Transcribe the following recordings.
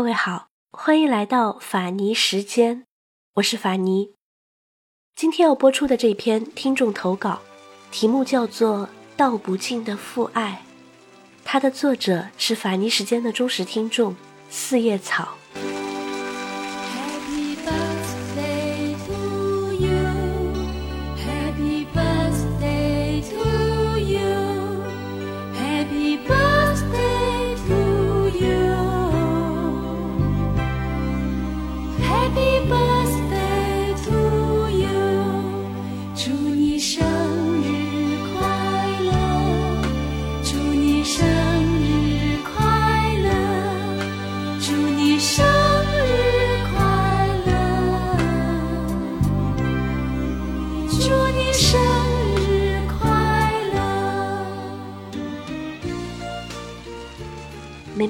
各位好，欢迎来到法尼时间，我是法尼。今天要播出的这篇听众投稿，题目叫做《道不尽的父爱》，它的作者是法尼时间的忠实听众四叶草。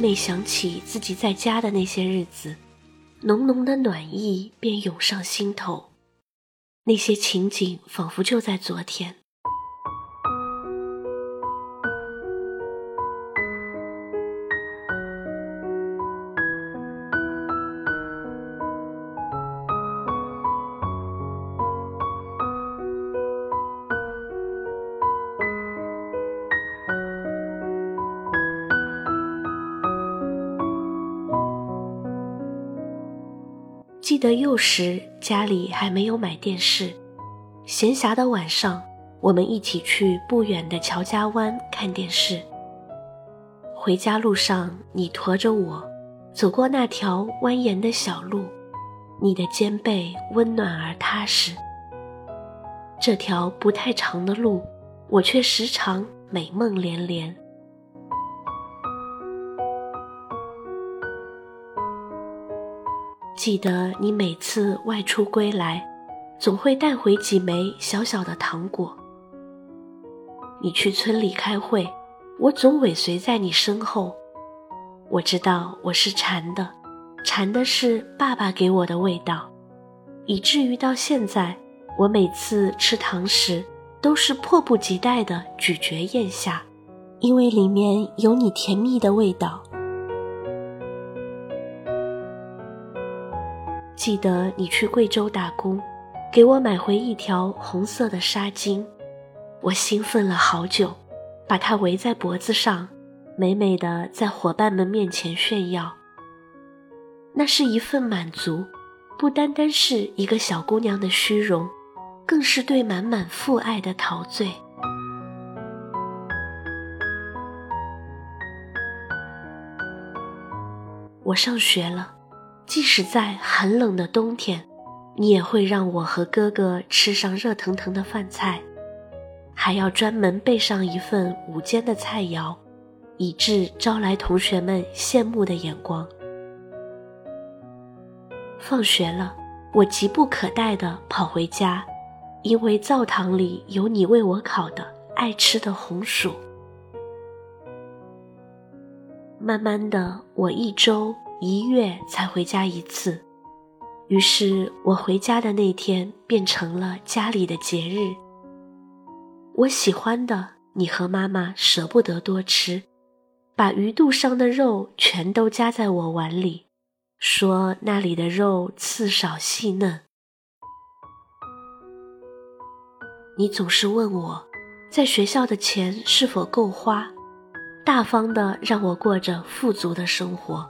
每想起自己在家的那些日子，浓浓的暖意便涌上心头。那些情景仿佛就在昨天。记得幼时家里还没有买电视，闲暇的晚上，我们一起去不远的乔家湾看电视。回家路上，你驮着我，走过那条蜿蜒的小路，你的肩背温暖而踏实。这条不太长的路，我却时常美梦连连。记得你每次外出归来，总会带回几枚小小的糖果。你去村里开会，我总尾随在你身后。我知道我是馋的，馋的是爸爸给我的味道，以至于到现在，我每次吃糖时都是迫不及待的咀嚼咽下，因为里面有你甜蜜的味道。记得你去贵州打工，给我买回一条红色的纱巾，我兴奋了好久，把它围在脖子上，美美的在伙伴们面前炫耀。那是一份满足，不单单是一个小姑娘的虚荣，更是对满满父爱的陶醉。我上学了。即使在寒冷的冬天，你也会让我和哥哥吃上热腾腾的饭菜，还要专门备上一份午间的菜肴，以致招来同学们羡慕的眼光。放学了，我急不可待地跑回家，因为灶堂里有你为我烤的爱吃的红薯。慢慢的，我一周。一月才回家一次，于是我回家的那天变成了家里的节日。我喜欢的，你和妈妈舍不得多吃，把鱼肚上的肉全都夹在我碗里，说那里的肉刺少细嫩。你总是问我，在学校的钱是否够花，大方的让我过着富足的生活。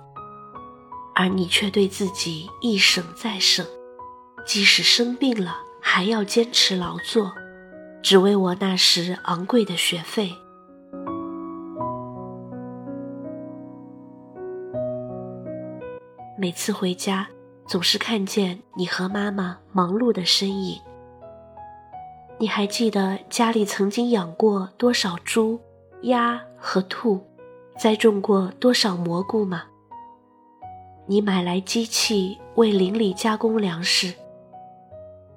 而你却对自己一省再省，即使生病了还要坚持劳作，只为我那时昂贵的学费。每次回家，总是看见你和妈妈忙碌的身影。你还记得家里曾经养过多少猪、鸭和兔，栽种过多少蘑菇吗？你买来机器为邻里加工粮食，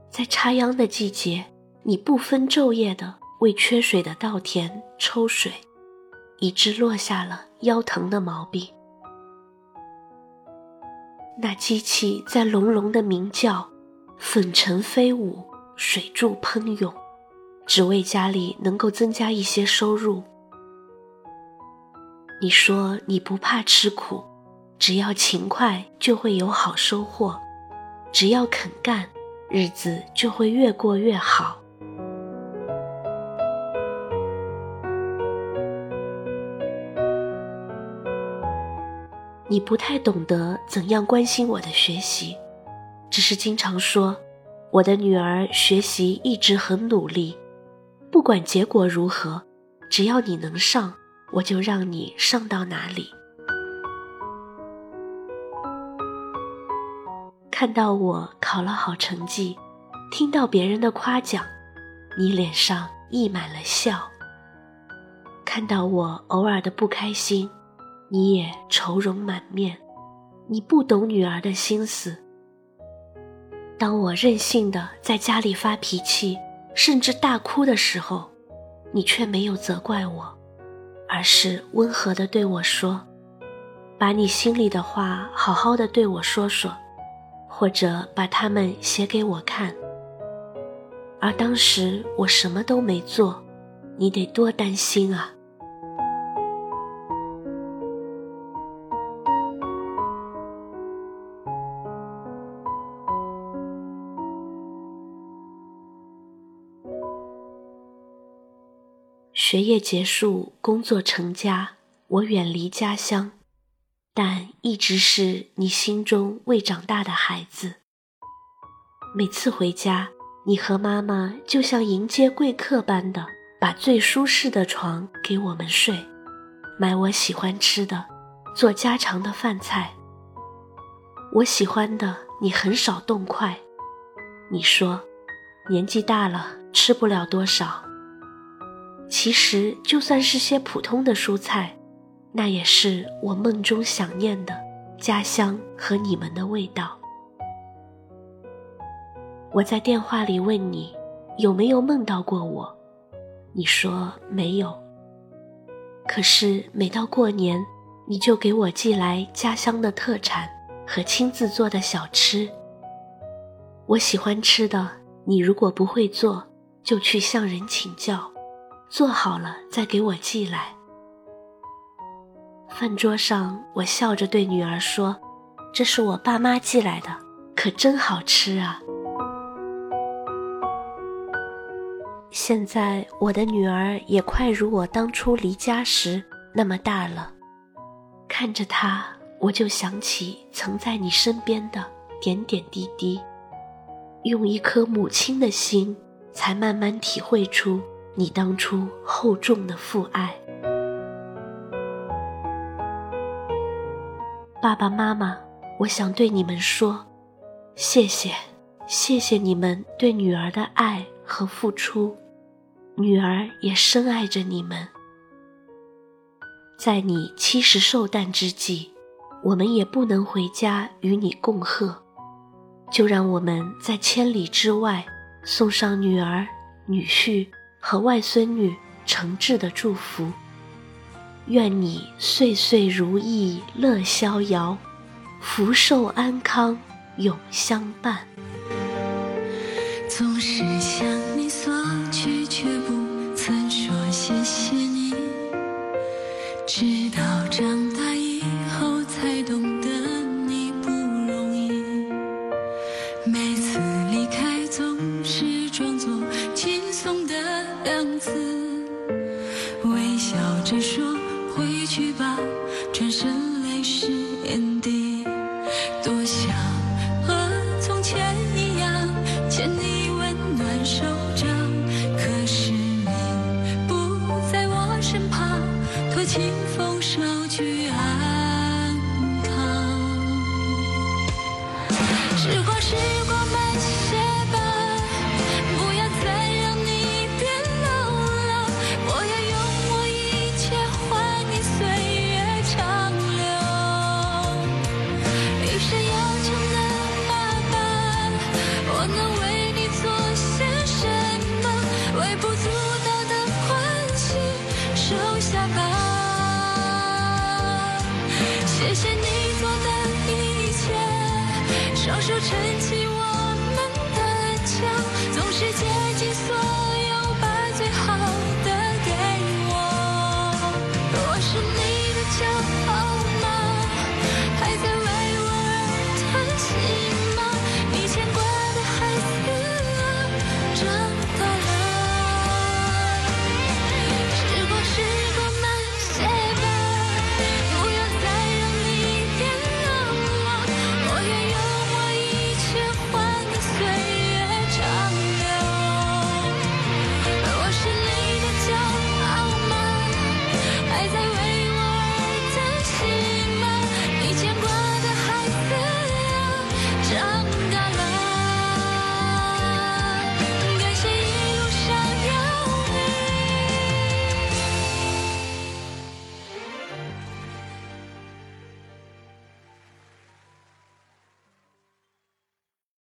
在插秧的季节，你不分昼夜的为缺水的稻田抽水，以致落下了腰疼的毛病。那机器在隆隆的鸣叫，粉尘飞舞，水柱喷涌，只为家里能够增加一些收入。你说你不怕吃苦。只要勤快就会有好收获，只要肯干，日子就会越过越好。你不太懂得怎样关心我的学习，只是经常说我的女儿学习一直很努力，不管结果如何，只要你能上，我就让你上到哪里。看到我考了好成绩，听到别人的夸奖，你脸上溢满了笑。看到我偶尔的不开心。你也愁容满面，你不懂女儿的心思。当我任性的在家里发脾气，甚至大哭的时候，你却没有责怪我，而是温和的对我说：“把你心里的话好好的对我说说，或者把它们写给我看。”而当时我什么都没做，你得多担心啊！学业结束，工作成家，我远离家乡，但一直是你心中未长大的孩子。每次回家，你和妈妈就像迎接贵客般的，把最舒适的床给我们睡，买我喜欢吃的，做家常的饭菜。我喜欢的，你很少动筷。你说，年纪大了，吃不了多少。其实，就算是些普通的蔬菜，那也是我梦中想念的家乡和你们的味道。我在电话里问你有没有梦到过我，你说没有。可是每到过年，你就给我寄来家乡的特产和亲自做的小吃。我喜欢吃的，你如果不会做，就去向人请教。做好了再给我寄来。饭桌上，我笑着对女儿说：“这是我爸妈寄来的，可真好吃啊！”现在我的女儿也快如我当初离家时那么大了，看着她，我就想起曾在你身边的点点滴滴，用一颗母亲的心，才慢慢体会出。你当初厚重的父爱，爸爸妈妈，我想对你们说，谢谢，谢谢你们对女儿的爱和付出，女儿也深爱着你们。在你七十寿诞之际，我们也不能回家与你共贺，就让我们在千里之外送上女儿、女婿。和外孙女诚挚的祝福，愿你岁岁如意乐逍遥，福寿安康永相伴。总是向你索取，却不曾说谢谢你，直到长大以后才懂得你不容易。每次